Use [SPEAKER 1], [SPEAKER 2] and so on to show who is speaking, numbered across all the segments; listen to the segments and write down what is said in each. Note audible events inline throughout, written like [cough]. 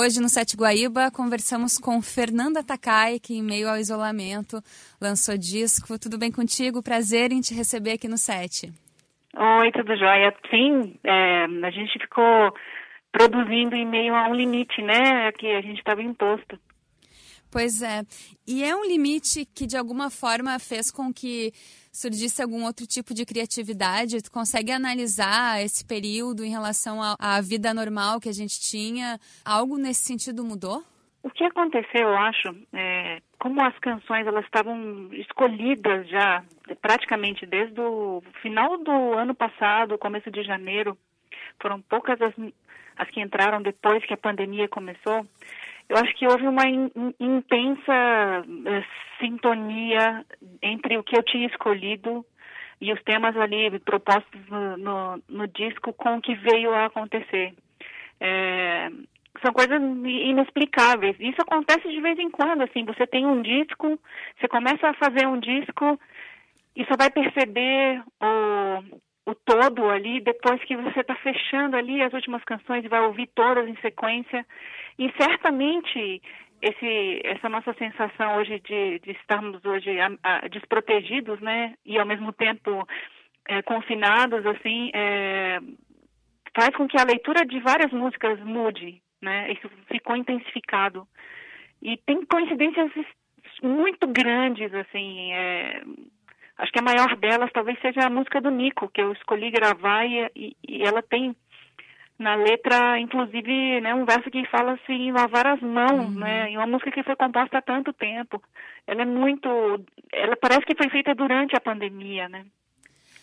[SPEAKER 1] Hoje no Sete Guaíba conversamos com Fernanda Takai, que em meio ao isolamento lançou disco. Tudo bem contigo? Prazer em te receber aqui no Sete.
[SPEAKER 2] Oi, tudo jóia? Sim, é, a gente ficou produzindo em meio a um limite, né? Que a gente estava imposto.
[SPEAKER 1] Pois é. E é um limite que de alguma forma fez com que surgisse algum outro tipo de criatividade? Tu consegue analisar esse período em relação à vida normal que a gente tinha? Algo nesse sentido mudou?
[SPEAKER 2] O que aconteceu, eu acho, é, como as canções elas estavam escolhidas já praticamente desde o final do ano passado, começo de janeiro, foram poucas as, as que entraram depois que a pandemia começou. Eu acho que houve uma in, intensa uh, sintonia entre o que eu tinha escolhido e os temas ali propostos no, no, no disco com o que veio a acontecer. É, são coisas inexplicáveis. Isso acontece de vez em quando, assim, você tem um disco, você começa a fazer um disco e só vai perceber o, o todo ali depois que você está fechando ali as últimas canções e vai ouvir todas em sequência. E certamente esse, essa nossa sensação hoje de, de estarmos hoje a, a, desprotegidos, né, e ao mesmo tempo é, confinados, assim, é, faz com que a leitura de várias músicas mude, né? Isso ficou intensificado e tem coincidências muito grandes, assim. É, acho que a maior delas talvez seja a música do Nico que eu escolhi gravar e, e, e ela tem na letra, inclusive, né, um verso que fala assim, lavar as mãos, uhum. né, e uma música que foi composta há tanto tempo. Ela é muito, ela parece que foi feita durante a pandemia, né.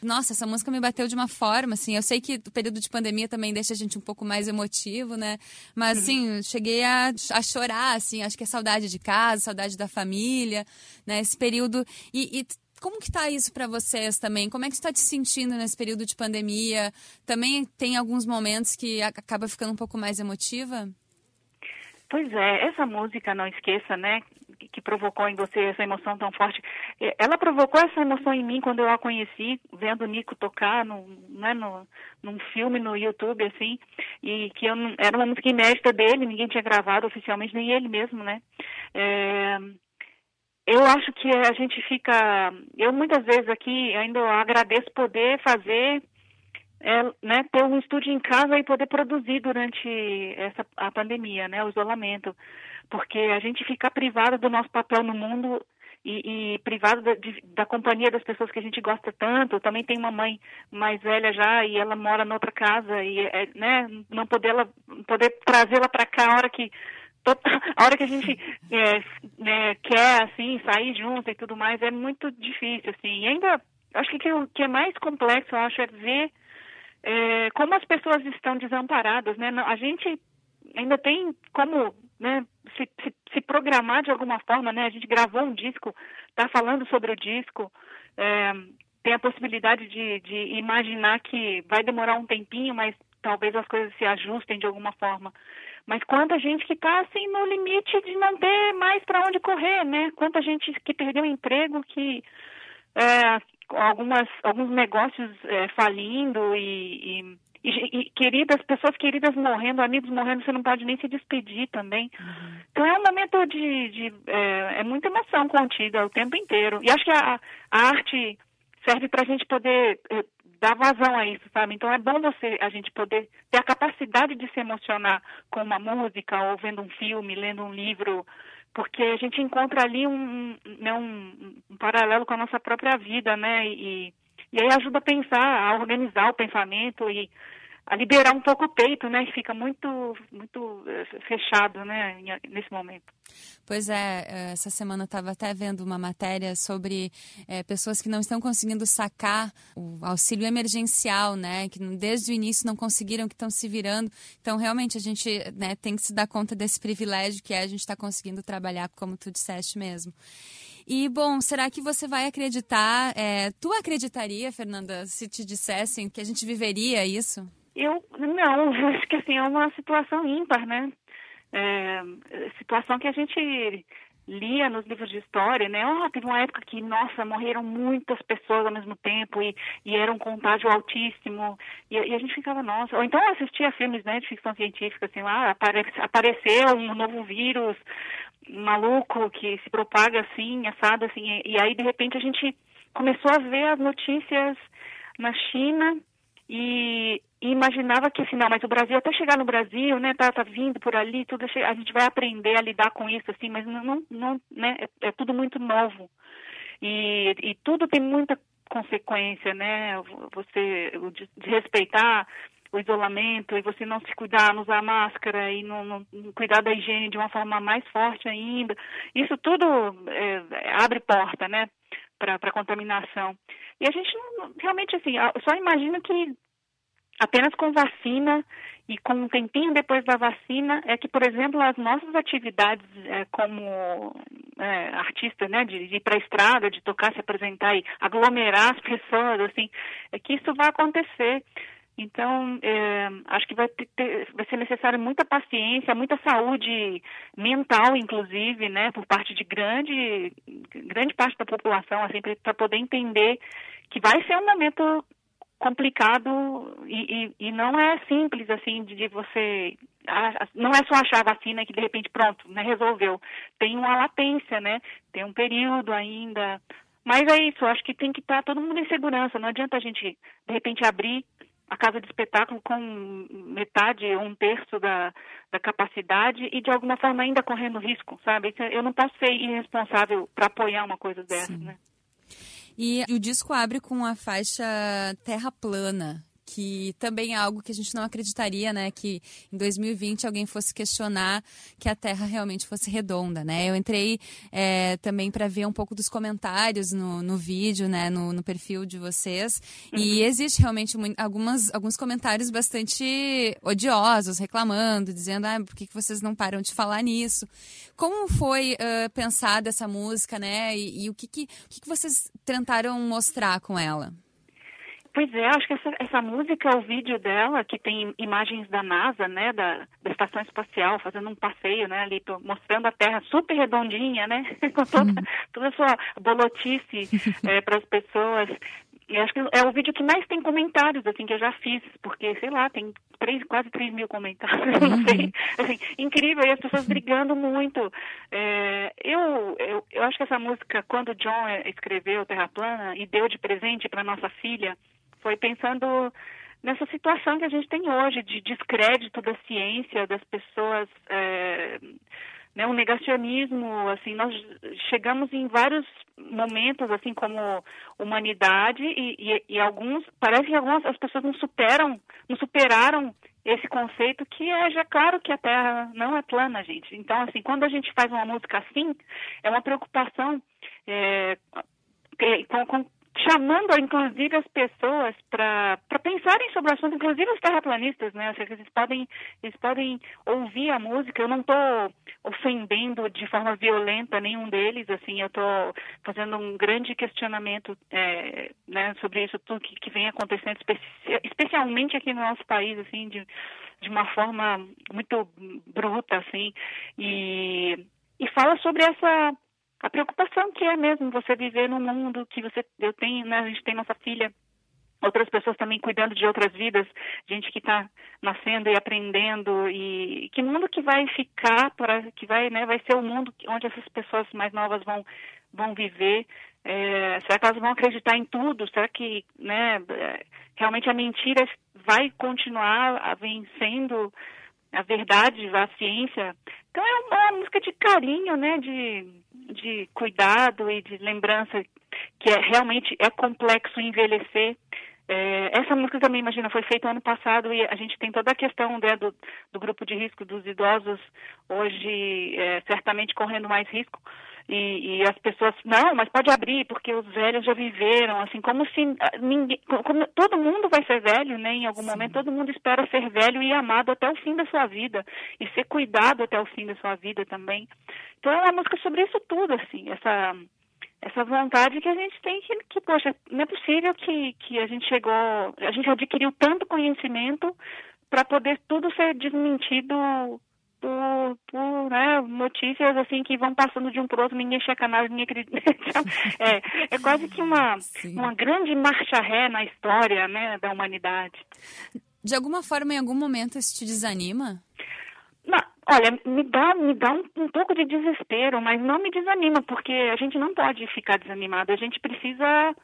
[SPEAKER 1] Nossa, essa música me bateu de uma forma, assim. Eu sei que o período de pandemia também deixa a gente um pouco mais emotivo, né? Mas, assim, uhum. cheguei a, a chorar, assim. Acho que é saudade de casa, saudade da família, né? Esse período. E, e como que tá isso para vocês também? Como é que está te sentindo nesse período de pandemia? Também tem alguns momentos que acaba ficando um pouco mais emotiva?
[SPEAKER 2] Pois é, essa música, não esqueça, né, que provocou em você essa emoção tão forte, é, ela provocou essa emoção em mim quando eu a conheci, vendo o Nico tocar no, né, no, num filme no YouTube, assim, e que eu não, era uma música inédita dele, ninguém tinha gravado oficialmente, nem ele mesmo, né. É, eu acho que a gente fica. Eu muitas vezes aqui ainda agradeço poder fazer, é, né, ter um estúdio em casa e poder produzir durante essa a pandemia, né, o isolamento, porque a gente fica privado do nosso papel no mundo e, e privado da, de, da companhia das pessoas que a gente gosta tanto. Também tem uma mãe mais velha já e ela mora noutra casa e, é, né, não poder, poder trazê-la para cá a hora que a hora que a gente é, né, quer, assim, sair junto e tudo mais, é muito difícil, assim. E ainda, acho que o que é mais complexo, eu acho, é ver é, como as pessoas estão desamparadas, né? A gente ainda tem como né, se, se, se, programar de alguma forma, né? A gente gravou um disco, está falando sobre o disco, é, tem a possibilidade de, de imaginar que vai demorar um tempinho, mas talvez as coisas se ajustem de alguma forma. Mas quanta gente que está assim no limite de não ter mais para onde correr, né? Quanta gente que perdeu emprego, que é, algumas alguns negócios é, falindo e, e, e, e, queridas pessoas queridas morrendo, amigos morrendo, você não pode nem se despedir também. Uhum. Então é um momento de, de é, é, muita emoção contida o tempo inteiro. E acho que a, a arte serve para a gente poder dar vazão a isso, sabe? Então é bom você a gente poder ter a capacidade de se emocionar com uma música ou vendo um filme, lendo um livro, porque a gente encontra ali um, né, um, um paralelo com a nossa própria vida, né? E, e aí ajuda a pensar, a organizar o pensamento e a liberar um pouco o peito, né? Fica muito, muito eh, fechado, né? Nesse momento.
[SPEAKER 1] Pois é, eh, essa semana eu estava até vendo uma matéria sobre é, pessoas que não estão conseguindo sacar o auxílio emergencial, né? Que desde o início não conseguiram, que estão se virando. Então, realmente, a gente né, tem que se dar conta desse privilégio que é a gente estar tá conseguindo trabalhar, como tu disseste mesmo. E, bom, será que você vai acreditar? É, tu acreditaria, Fernanda, se te dissessem que a gente viveria isso?
[SPEAKER 2] Eu não, [laughs] acho que assim é uma situação ímpar, né? É, situação que a gente lia nos livros de história, né? Oh, teve uma época que, nossa, morreram muitas pessoas ao mesmo tempo e, e era um contágio altíssimo. E, e, a gente ficava, nossa. Ou então assistia filmes né, de ficção científica, assim, lá apare, apareceu um novo vírus maluco que se propaga assim, assado, assim. E, e aí, de repente, a gente começou a ver as notícias na China e, e, imaginava que assim, não, mas o Brasil, até chegar no Brasil, né, tá, tá vindo por ali, tudo, a gente vai aprender a lidar com isso, assim, mas não, não, né, é, é tudo muito novo. E, e tudo tem muita consequência, né, você desrespeitar o isolamento e você não se cuidar, não usar máscara e não, não, cuidar da higiene de uma forma mais forte ainda, isso tudo é, abre porta, né, para contaminação. E a gente não, realmente, assim, só imagina que apenas com vacina e com um tempinho depois da vacina é que, por exemplo, as nossas atividades é, como é, artista, né, de, de ir para a estrada, de tocar, se apresentar e aglomerar as [laughs] pessoas, assim, é que isso vai acontecer. Então, é, acho que vai, ter, vai ser necessário muita paciência, muita saúde mental, inclusive, né, por parte de grande, grande parte da população, assim, para poder entender que vai ser um momento complicado e, e, e não é simples, assim, de, de você não é só achar a vacina que de repente pronto, né, resolveu. Tem uma latência, né? Tem um período ainda. Mas é isso, acho que tem que estar todo mundo em segurança. Não adianta a gente, de repente, abrir a casa de espetáculo com metade ou um terço da, da capacidade e de alguma forma ainda correndo risco, sabe? Eu não posso ser irresponsável para apoiar uma coisa dessa, Sim. né?
[SPEAKER 1] E o disco abre com a faixa Terra Plana, que também é algo que a gente não acreditaria, né, que em 2020 alguém fosse questionar que a Terra realmente fosse redonda, né? Eu entrei é, também para ver um pouco dos comentários no, no vídeo, né, no, no perfil de vocês, uhum. e existe realmente algumas, alguns comentários bastante odiosos, reclamando, dizendo, ah, por que, vocês não param de falar nisso? Como foi uh, pensada essa música, né, e, e o, que, que, o que, que vocês tentaram mostrar com ela?
[SPEAKER 2] Pois é, acho que essa, essa música, o vídeo dela, que tem imagens da NASA, né, da, da Estação Espacial, fazendo um passeio, né, ali, mostrando a Terra super redondinha, né, [laughs] com toda, toda a sua bolotice [laughs] é, para as pessoas. E acho que é o vídeo que mais tem comentários, assim, que eu já fiz, porque, sei lá, tem três, quase 3 mil comentários, [laughs] não sei. Uhum. Assim, incrível, e as pessoas brigando muito. É, eu, eu, eu acho que essa música, quando o John escreveu Terra Plana e deu de presente para nossa filha, foi pensando nessa situação que a gente tem hoje de descrédito da ciência, das pessoas, é, né, um negacionismo, assim, nós chegamos em vários momentos, assim, como humanidade e, e, e alguns, parece que algumas as pessoas não superam, não superaram esse conceito que é já claro que a Terra não é plana, gente. Então, assim, quando a gente faz uma música assim, é uma preocupação é, com, com, chamando inclusive as pessoas para pensarem sobre o assunto, inclusive os terraplanistas, né? Ou seja, eles podem, eles podem ouvir a música. Eu não estou ofendendo de forma violenta nenhum deles, assim, eu estou fazendo um grande questionamento é, né, sobre isso tudo que, que vem acontecendo, especialmente aqui no nosso país, assim, de, de uma forma muito bruta, assim, e, e fala sobre essa a preocupação que é mesmo você viver num mundo que você eu tenho, né, a gente tem nossa filha, outras pessoas também cuidando de outras vidas, gente que está nascendo e aprendendo e que mundo que vai ficar para que vai, né, vai ser o mundo onde essas pessoas mais novas vão vão viver. É, será que elas vão acreditar em tudo? Será que, né, realmente a mentira vai continuar vencendo a verdade, a ciência? Então é uma música de carinho, né, de de cuidado e de lembrança que é realmente é complexo envelhecer. É, essa música também, imagina, foi feita ano passado e a gente tem toda a questão né, do, do grupo de risco dos idosos hoje é, certamente correndo mais risco. E, e, as pessoas, não, mas pode abrir, porque os velhos já viveram, assim, como se ah, ninguém, como todo mundo vai ser velho, né? Em algum Sim. momento todo mundo espera ser velho e amado até o fim da sua vida e ser cuidado até o fim da sua vida também. Então é uma música sobre isso tudo, assim, essa essa vontade que a gente tem que, que poxa, não é possível que, que a gente chegou, a gente adquiriu tanto conhecimento para poder tudo ser desmentido por, por né, notícias assim que vão passando de um para outro, ninguém checa nada, ninguém acredita. [laughs] Então, é, é quase que uma, uma grande marcha ré na história né, da humanidade.
[SPEAKER 1] De alguma forma, em algum momento, isso te desanima?
[SPEAKER 2] Não, olha, me dá, me dá um, um, pouco de desespero, mas não me desanima, porque a gente não pode ficar desanimado. A gente precisa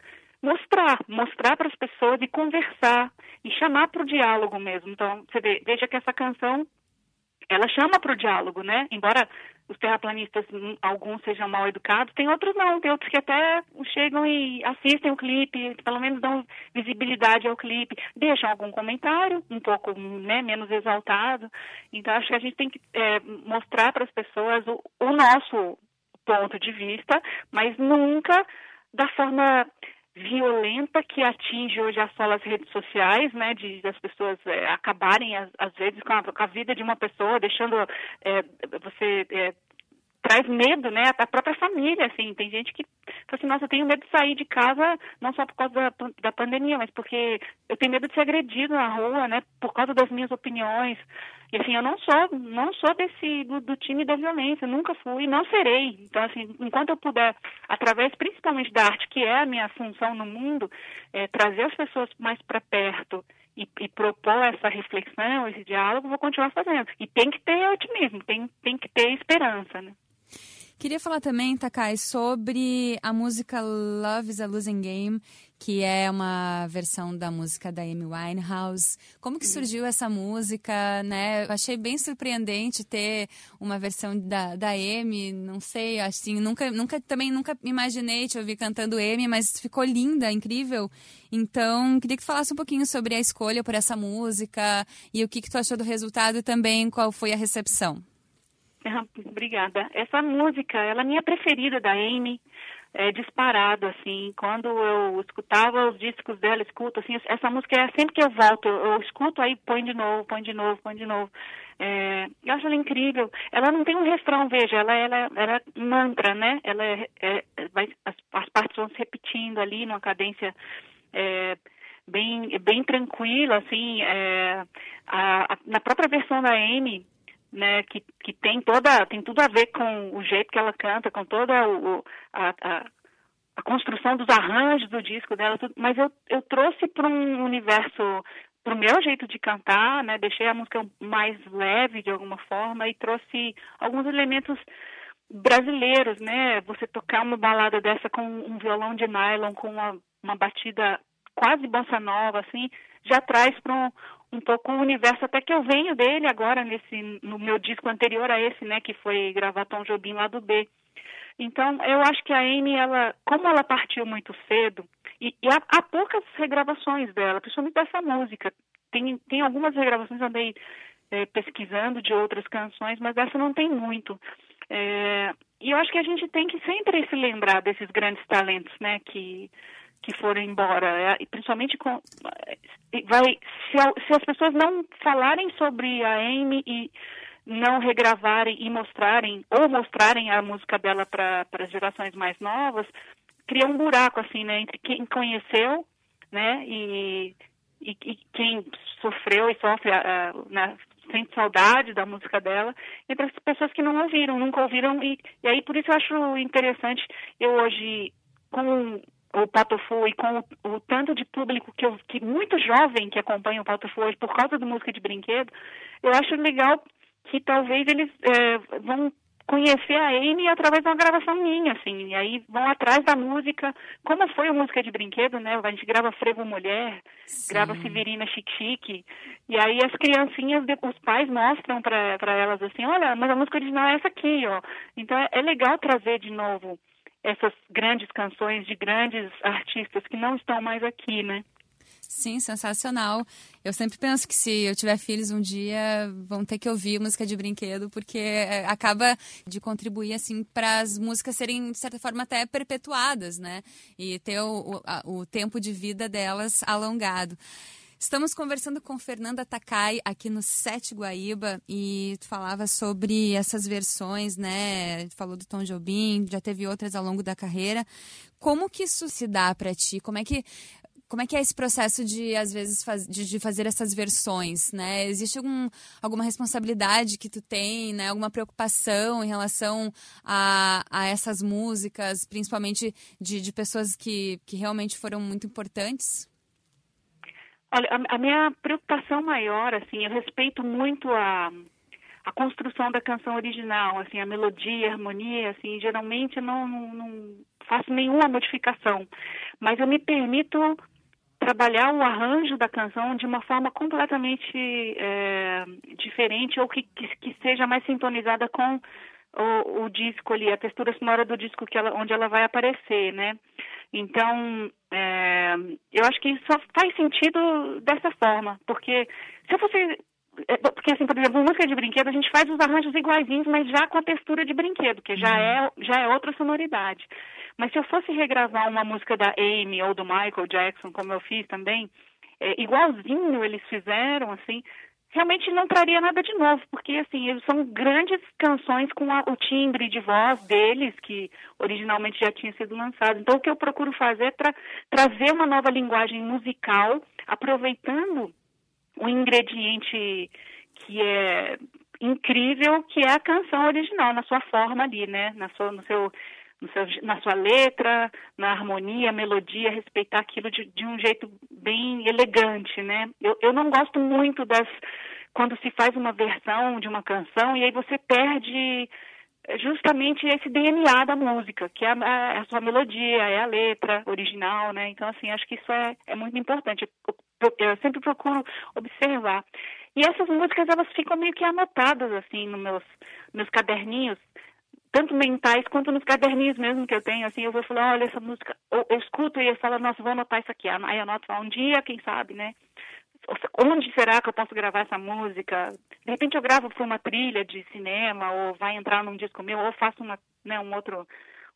[SPEAKER 2] mostrar, mostrar para as pessoas e conversar e chamar para o diálogo mesmo. Então, você vê, veja que essa canção ela chama para o diálogo, né? Embora os terraplanistas, hum, alguns sejam mal educados, tem outros não, tem outros que até chegam e assistem o clipe, pelo menos dão visibilidade ao clipe, deixam algum comentário, um pouco né, menos exaltado. Então, acho que a gente tem que é, mostrar para as pessoas o, o nosso ponto de vista, mas nunca da forma violenta que atinge hoje as redes sociais, né, de das pessoas é, acabarem às, às vezes com a, com a, vida de uma pessoa, deixando é, você é, traz medo, né, a própria família, assim, tem gente que fala assim, nossa, eu tenho medo de sair de casa, não só por causa da, da pandemia, mas porque eu tenho medo de ser agredido na rua, né, por causa das minhas opiniões, e assim, eu não sou, não sou desse, do, do time da violência, nunca fui, não serei, então assim, enquanto eu puder, através principalmente da arte, que é a minha função no mundo, é, trazer as pessoas mais para perto, e, e, propor essa reflexão, esse diálogo, vou continuar fazendo. E tem que ter otimismo, tem, tem que ter esperança, né?
[SPEAKER 1] Queria falar também, Takai, sobre a música Love is a Losing Game, que é uma versão da música da Amy Winehouse. Como que surgiu essa música, né? Eu achei bem surpreendente ter uma versão da, da Amy, não sei, assim, nunca, nunca, também nunca imaginei te ouvir cantando Amy, mas ficou linda, incrível. Então, queria que falasse um pouquinho sobre a escolha por essa música e o que, que tu achou do resultado e também qual foi a recepção.
[SPEAKER 2] Obrigada. Essa música, ela é minha preferida da Amy, é disparado, assim. Quando eu escutava os discos dela, escuto, assim, essa música é sempre que eu volto, eu escuto, aí põe de novo, põe de novo, põe de novo. É, eu acho ela incrível. Ela não tem um refrão, veja, ela, ela, ela é mantra, né? Ela é, é vai, as, as partes vão se repetindo ali numa cadência é, bem, bem tranquila, assim. É, a, a, na própria versão da Amy, né, que, que tem toda, tem tudo a ver com o jeito que ela canta, com toda o, a, a, a construção dos arranjos do disco dela, tudo, mas eu, eu trouxe para um universo, para o meu jeito de cantar, né, deixei a música mais leve de alguma forma e trouxe alguns elementos brasileiros, né, você tocar uma balada dessa com um violão de nylon, com uma, uma batida quase bossa nova, assim, já traz para um, um pouco o universo até que eu venho dele agora nesse no meu disco anterior a esse, né, que foi gravar Tom Jobim lá do B. Então, eu acho que a Amy, ela, como ela partiu muito cedo, e, e há, há, poucas regravações dela, principalmente dessa música. Tem, tem algumas regravações, andei é, pesquisando de outras canções, mas essa não tem muito. É, e eu acho que a gente tem que sempre se lembrar desses grandes talentos, né, que que foram embora, é, principalmente com vai se, se, as pessoas não falarem sobre a Amy e não regravarem e mostrarem ou mostrarem a música dela para as gerações mais novas, cria um buraco assim, né, entre quem conheceu, né, e, e, e quem sofreu e sofre né, sente saudade da música dela, entre as pessoas que não ouviram, nunca ouviram e, e aí por isso eu acho interessante eu hoje com o Patofu e com o, o, tanto de público que, eu, que muito jovem que acompanha o Patofu hoje por causa da música de brinquedo, eu acho legal que talvez eles é, vão conhecer a Amy através de uma gravação minha, assim, e aí vão atrás da música, como foi a música de brinquedo, né? A gente grava Frevo Mulher, Sim. grava Severina Chique, e aí as criancinhas, os pais mostram para elas assim, olha, mas a música original é essa aqui, ó. Então é, é legal trazer de novo essas grandes canções de grandes artistas que não estão mais aqui, né?
[SPEAKER 1] Sim, sensacional. Eu sempre penso que se eu tiver filhos um dia, vão ter que ouvir música de brinquedo, porque é, acaba de contribuir assim para as músicas serem de certa forma até perpetuadas, né? E ter o, o, o tempo de vida delas alongado. Estamos conversando com Fernanda Takai aqui no Sete Guaíba e tu falava sobre essas versões, né? Falou do Tom Jobim, já teve outras ao longo da carreira. Como que isso se dá para ti? Como é que como é que é esse processo de, às vezes, faz, de, de, fazer essas versões, né? Existe algum, alguma responsabilidade que tu tem, né? Alguma preocupação em relação a, a essas músicas, principalmente de, de pessoas que, que realmente foram muito importantes?
[SPEAKER 2] Olha, a, a minha preocupação maior, assim, eu respeito muito a a construção da canção original, assim, a melodia, a harmonia, assim, geralmente eu não, não, não faço nenhuma modificação, mas eu me permito trabalhar o arranjo da canção de uma forma completamente é, diferente ou que, que, que, seja mais sintonizada com o, o, disco ali, a textura sonora do disco que ela, onde ela vai aparecer, né? Então, é, eu acho que só faz sentido dessa forma, porque se eu fosse é, porque, assim, por exemplo, música de brinquedo, a gente faz os arranjos iguaizinhos, mas já com a textura de brinquedo, que já uhum. é, já é outra sonoridade. Mas se eu fosse regravar uma música da Amy ou do Michael Jackson, como eu fiz também, é, igualzinho eles fizeram, assim, realmente não traria nada de novo, porque, assim, são grandes canções com a, o timbre de voz deles, que originalmente já tinha sido lançado. Então, o que eu procuro fazer é tra trazer uma nova linguagem musical, aproveitando um ingrediente que é incrível, que é a canção original, na sua forma ali, né? Na sua, no seu, seu, na sua letra, na harmonia, melodia, respeitar aquilo de, de um jeito bem elegante, né? Eu, eu não gosto muito das quando se faz uma versão de uma canção e aí você perde justamente esse DNA da música, que é a, a, sua melodia, é a letra original, né? Então, assim, acho que isso é, é muito importante eu sempre procuro observar. E essas músicas, elas ficam meio que anotadas, assim, nos meus, meus caderninhos, tanto mentais quanto nos caderninhos mesmo que eu tenho, assim, eu vou falar, olha, essa música, eu, eu escuto e eu falo, nossa, vou anotar isso aqui. Aí anoto um dia, quem sabe, né? Onde será que eu posso gravar essa música? De repente eu gravo para uma trilha de cinema, ou vai entrar num disco meu, ou faço uma, né, um outro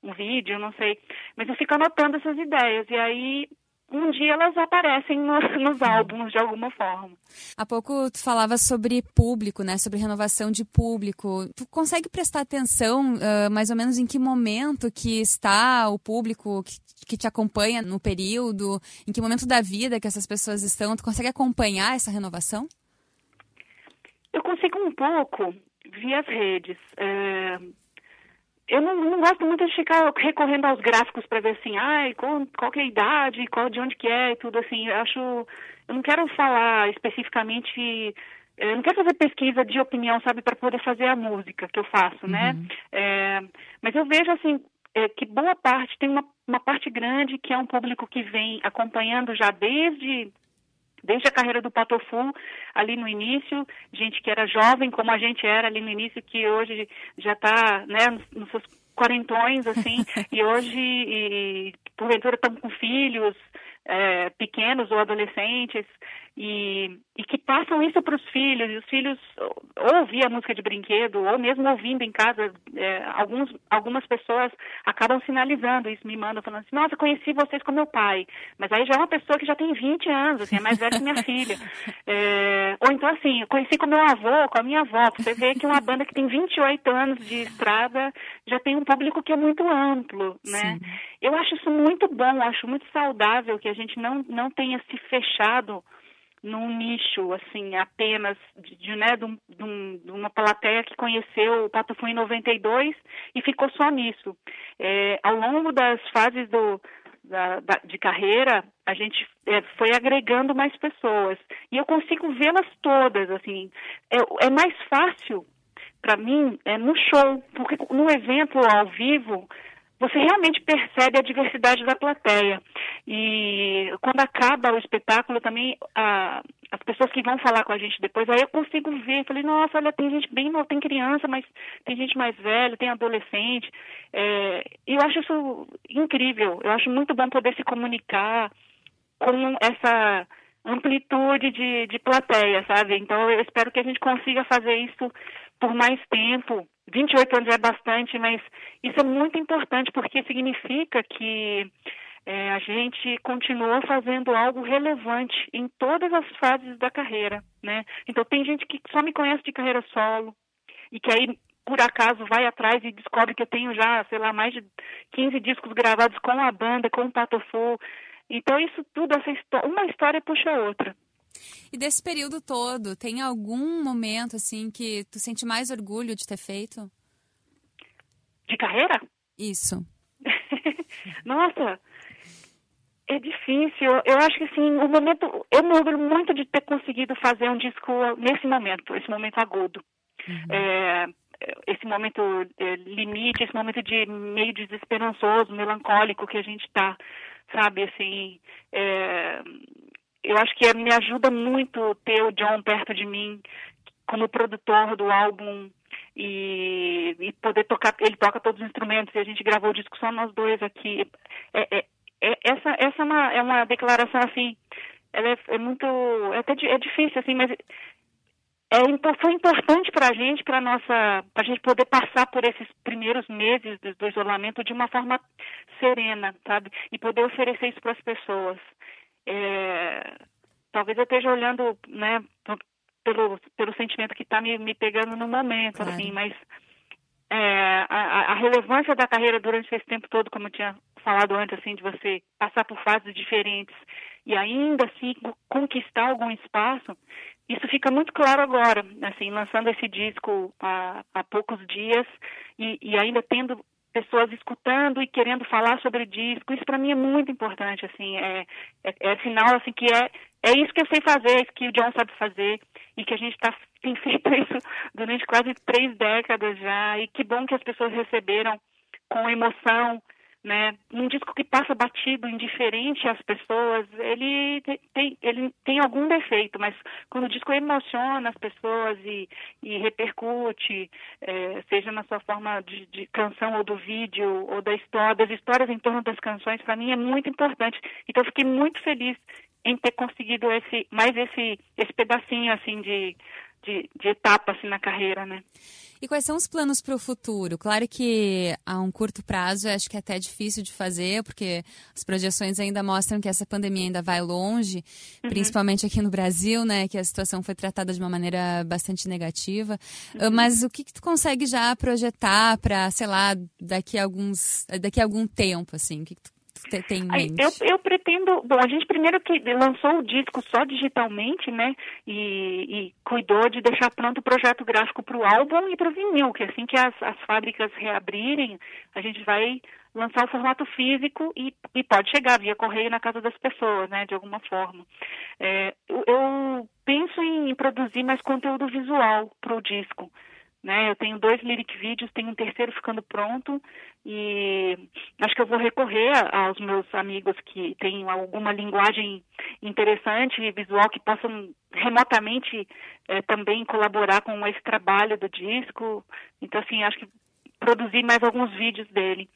[SPEAKER 2] um vídeo, não sei. Mas eu fico anotando essas ideias. E aí um dia elas aparecem no, [laughs] nos álbuns de alguma forma.
[SPEAKER 1] Há pouco tu falava sobre público, né? Sobre renovação de público. Tu consegue prestar atenção uh, mais ou menos em que momento que está o público que, que, te acompanha no período? Em que momento da vida que essas pessoas estão? Tu consegue acompanhar essa renovação?
[SPEAKER 2] Eu consigo um pouco via as redes. É eu não, não, gosto muito de ficar recorrendo aos gráficos para ver assim, ai, qual, qual é a idade, qual de onde que é e tudo assim. Eu acho, eu não quero falar especificamente, eu não quero fazer pesquisa de opinião, sabe, para poder fazer a música que eu faço, né? uhum. né? É, mas eu vejo assim é, que boa parte tem uma, uma parte grande que é um público que vem acompanhando já desde desde a carreira do Patofu, ali no início, gente que era jovem, como a gente era ali no início, que hoje já está né, nos, seus quarentões, assim, [laughs] e hoje, e, porventura, estão com filhos é, pequenos ou adolescentes, e, e que passam isso para os filhos, e os filhos ou ouvir a música de brinquedo, ou mesmo ouvindo em casa, é, alguns, algumas pessoas acabam sinalizando isso, me mandam falando assim, nossa, conheci vocês com meu pai, mas aí já é uma pessoa que já tem 20 anos, assim, é mais velha que minha filha. [laughs] É, ou então assim, conheci com meu avô, com a minha avó, você vê que uma banda que tem 28 anos de estrada já tem um público que é muito amplo, né? Sim. Eu acho isso muito bom, acho muito saudável que a gente não, não tenha se fechado num nicho, assim, apenas de, de né, de, de, de, uma plateia que conheceu o Pato Fu em 92 e ficou só nisso. É, ao longo das fases do, da, da, de carreira, a gente é, foi agregando mais pessoas. E eu consigo vê-las todas, assim. É, é mais fácil para mim é no show, porque no evento ao vivo você realmente percebe a diversidade da plateia. E quando acaba o espetáculo também, a, as pessoas que vão falar com a gente depois, aí eu consigo ver, falei, nossa, olha, tem gente bem tem criança, mas tem gente mais velha, tem adolescente. É, eu acho isso incrível, eu acho muito bom poder se comunicar com essa amplitude de, de plateia, sabe? Então eu espero que a gente consiga fazer isso por mais tempo. 28 anos é bastante, mas isso é muito importante porque significa que é, a gente continua fazendo algo relevante em todas as fases da carreira, né? Então tem gente que só me conhece de carreira solo e que aí por acaso vai atrás e descobre que eu tenho já, sei lá, mais de 15 discos gravados com a banda, com o Patofu. Então isso tudo, essa uma história puxa a outra.
[SPEAKER 1] E desse período todo, tem algum momento assim que tu sente mais orgulho de ter feito?
[SPEAKER 2] De carreira?
[SPEAKER 1] Isso. [laughs]
[SPEAKER 2] Nossa, é difícil. Eu acho que assim, o momento, eu me orgulho muito de ter conseguido fazer um disco nesse momento, esse momento agudo. Uhum. É, esse momento é, limite, esse momento de meio desesperançoso, melancólico que a gente está, sabe, assim, é, eu acho que me ajuda muito ter o John perto de mim como produtor do álbum e, e, poder tocar, ele toca todos os instrumentos e a gente gravou o disco só nós dois aqui. É, é, é essa essa é uma, é uma declaração assim, ela é, é muito, é até é difícil assim, mas é, foi importante para a gente, para nossa, para a gente poder passar por esses primeiros meses do, isolamento de uma forma serena, sabe? E poder oferecer isso para as pessoas. É, talvez eu esteja olhando, né, pelo, pelo sentimento que está me, me pegando no momento, claro. assim, mas é, a, a, relevância da carreira durante esse tempo todo, como eu tinha falado antes, assim, de você passar por fases diferentes e ainda assim conquistar algum espaço, isso fica muito claro agora, assim, lançando esse disco há, há poucos dias e, e ainda tendo pessoas escutando e querendo falar sobre o disco. Isso para mim é muito importante, assim, é, é, é, sinal assim que é é isso que eu sei fazer, que o John sabe fazer e que a gente tá, [laughs] tem feito isso durante quase três décadas já e que bom que as pessoas receberam com emoção, né? Um disco que passa batido, indiferente às pessoas, ele tem, ele tem algum defeito, mas quando o disco emociona as pessoas e, e repercute, é, seja na sua forma de, de, canção ou do vídeo ou da história, das histórias em torno das canções, para mim é muito importante. Então fiquei muito feliz em ter conseguido esse mais esse esse pedacinho assim de de, de etapa assim, na carreira, né?
[SPEAKER 1] E quais são os planos para o futuro? Claro que a um curto prazo acho que é até difícil de fazer, porque as projeções ainda mostram que essa pandemia ainda vai longe, uhum. principalmente aqui no Brasil, né? Que a situação foi tratada de uma maneira bastante negativa. Uhum. Mas o que, que tu consegue já projetar para, sei lá, daqui a alguns, daqui a algum tempo, assim? O que, que tu tem em mente?
[SPEAKER 2] Eu, eu pretendo. Bom, a gente primeiro que lançou o disco só digitalmente, né? E, e cuidou de deixar pronto o projeto gráfico para o álbum e para o vinil, que assim que as, as fábricas reabrirem, a gente vai lançar o formato físico e, e, pode chegar via correio na casa das pessoas, né, de alguma forma. É, eu, eu, penso em produzir mais conteúdo visual para o disco. Né? Eu tenho dois lyric vídeos, tenho um terceiro ficando pronto e acho que eu vou recorrer aos meus amigos que têm alguma linguagem interessante e visual que possam remotamente é, também colaborar com esse trabalho do disco. Então, assim, acho que produzir mais alguns vídeos dele.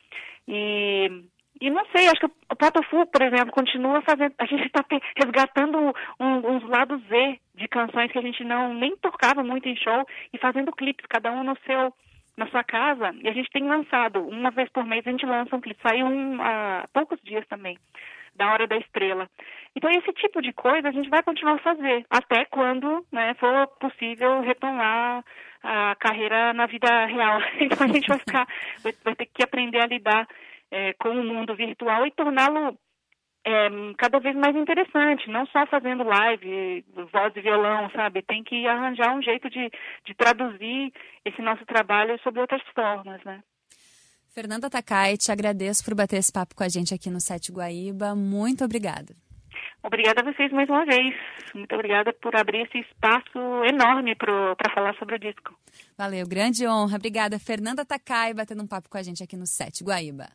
[SPEAKER 2] E e não sei, acho que o Patofu, por exemplo, continua fazendo. A gente está resgatando um, uns lados Z de canções que a gente não nem tocava muito em show e fazendo clipes, cada um no seu na sua casa. E a gente tem lançado, uma vez por mês a gente lança um clipe. Saiu um, há poucos dias também, da Hora da Estrela. Então, esse tipo de coisa a gente vai continuar a fazer, até quando né, for possível retomar a carreira na vida real. [laughs] Então, a gente vai ficar, vai, vai ter que aprender a lidar é, com o mundo virtual e torná-lo é, cada vez mais interessante, não só fazendo live, voz e violão, sabe? Tem que arranjar um jeito de, de traduzir esse nosso trabalho sob outras formas, né?
[SPEAKER 1] Fernanda Takai, te agradeço por bater esse papo com a gente aqui no Sete Guaíba. Muito obrigada.
[SPEAKER 2] Obrigada a vocês mais uma vez. Muito obrigada por abrir esse espaço enorme para falar sobre o disco.
[SPEAKER 1] Valeu, grande honra. Obrigada, Fernanda Takai, batendo um papo com a gente aqui no Sete Guaíba.